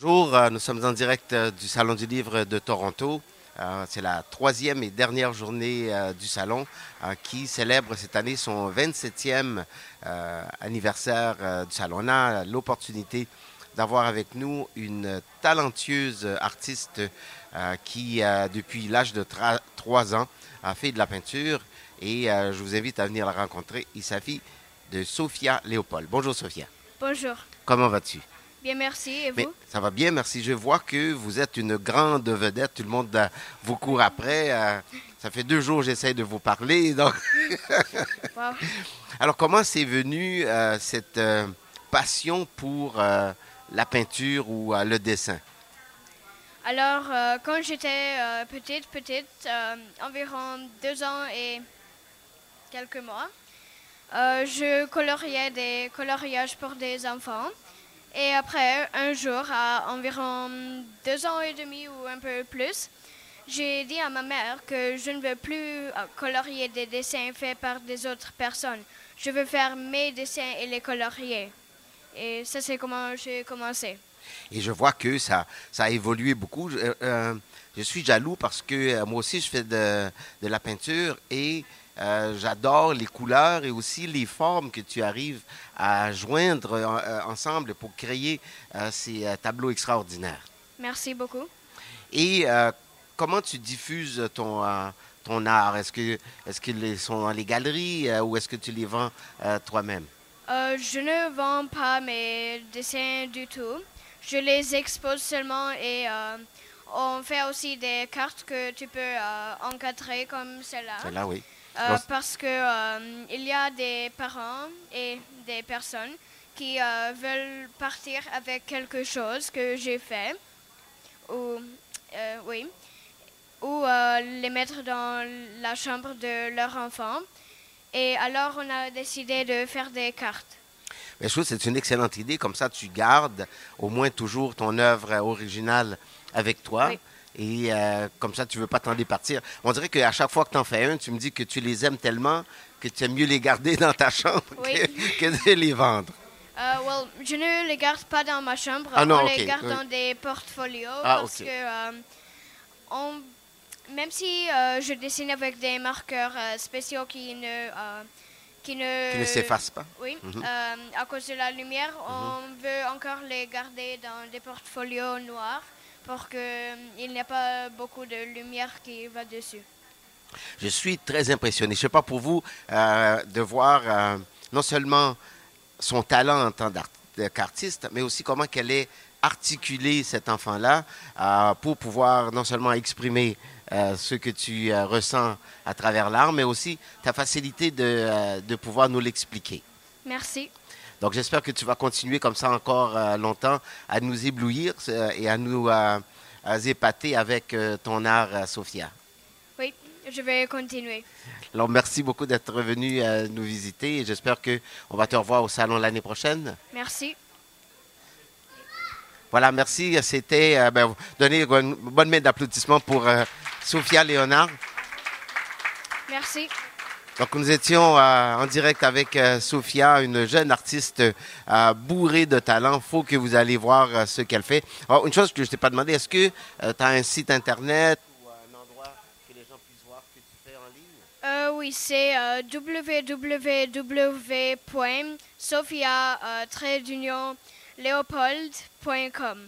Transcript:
Bonjour, euh, nous sommes en direct euh, du Salon du Livre de Toronto. Euh, C'est la troisième et dernière journée du salon qui célèbre cette année son 27e euh, anniversaire du salon. On a l'opportunité d'avoir avec nous une talentueuse artiste qui, depuis l'âge de 3 ans, a fait de la peinture et je vous invite à venir la rencontrer. Il s'agit de Sophia Léopold. Bonjour Sophia, Bonjour. comment vas-tu? Bien, merci. Et vous? Mais ça va bien, merci. Je vois que vous êtes une grande vedette. Tout le monde euh, vous court après. euh, ça fait deux jours que j'essaie de vous parler. Donc... Wow. Alors, comment c'est venu euh, cette passion pour la peinture ou le dessin? Alors, quand j'étais petite, petite, environ deux ans et quelques mois, je coloriais des coloriages pour des enfants. Et après, un jour, à environ deux ans et demi ou un peu plus, j'ai dit à ma mère que je ne veux plus euh, colorier des dessins faits par des autres personnes. Je veux faire mes dessins et les colorier. Et ça, c'est comment j'ai commencé. Et je vois que ça, ça a évolué beaucoup. Je, euh, euh, suis jaloux parce que moi aussi, je fais de, de la peinture et euh, j'adore les couleurs et aussi les formes que tu arrives à joindre euh, euh, ensemble pour créer euh, ces tableaux extraordinaires. Merci beaucoup. Et euh, comment tu diffuses ton, ton art? Est-ce que est-ce qu'ils sont dans les galeries ou est-ce que tu les vends toi-même? Je ne vends pas mes dessins du tout. Je les expose seulement et on fait aussi des cartes que tu peux encadrer comme celle-là. C'est là, oui. Euh, parce que euh, il y a des parents et des personnes qui euh, veulent partir avec quelque chose que j'ai fait ou oui ou les mettre dans la chambre de leur enfant et alors on a décidé de faire des cartes. Mais je trouve que c'est une excellente idée. Comme ça, tu gardes au moins toujours ton œuvre originale avec toi. Oui. Et euh, comme ça, tu ne veux pas t'en départir. On dirait qu'à chaque fois que tu en fais un, tu me dis que tu les aimes tellement que tu aimes mieux les garder dans ta chambre Oui. que, que de les vendre. Euh, well, je ne les garde pas dans ma chambre, Ah non, on les garde oui. dans des portfolios Ah, parce que euh, on- même si euh, je dessine avec des marqueurs spéciaux qui ne qui ne, Qui ne s'effacent pas. oui, Mhm. euh, à cause de la lumière, on veut encore les garder dans des portfolios noirs pour qu'il n'y ait pas beaucoup de lumière qui va dessus. Je suis très impressionné. Je ne sais pas pour vous euh, de voir euh, non seulement son talent en tant qu'artiste, mais aussi comment qu'elle est articulée, cet enfant-là, euh, pour pouvoir non seulement exprimer euh, ce que tu euh, ressens à travers l'art, mais aussi ta facilité de, euh, de pouvoir nous l'expliquer. Merci. Donc j'espère que tu vas continuer comme ça encore euh, longtemps à nous éblouir euh, et à nous euh, à épater avec ton art, Sophia. Oui, je vais continuer. Alors, merci beaucoup d'être euh, nous visiter et j'espère qu'on va te revoir au salon l'année prochaine. Merci. Voilà, merci. C'était, ben, donnez une bonne main d'applaudissement pour Sophia Léonard. Merci. Donc, nous étions euh, en direct avec euh, Sophia, une jeune artiste euh, bourrée de talent. faut que vous allez voir euh, ce qu'elle fait. Alors, une chose que je t'ai pas demandé, est-ce que tu as un site Internet ou un endroit que les gens puissent voir que tu fais en ligne? Euh, oui, c'est euh, www.sophia-leopold.com.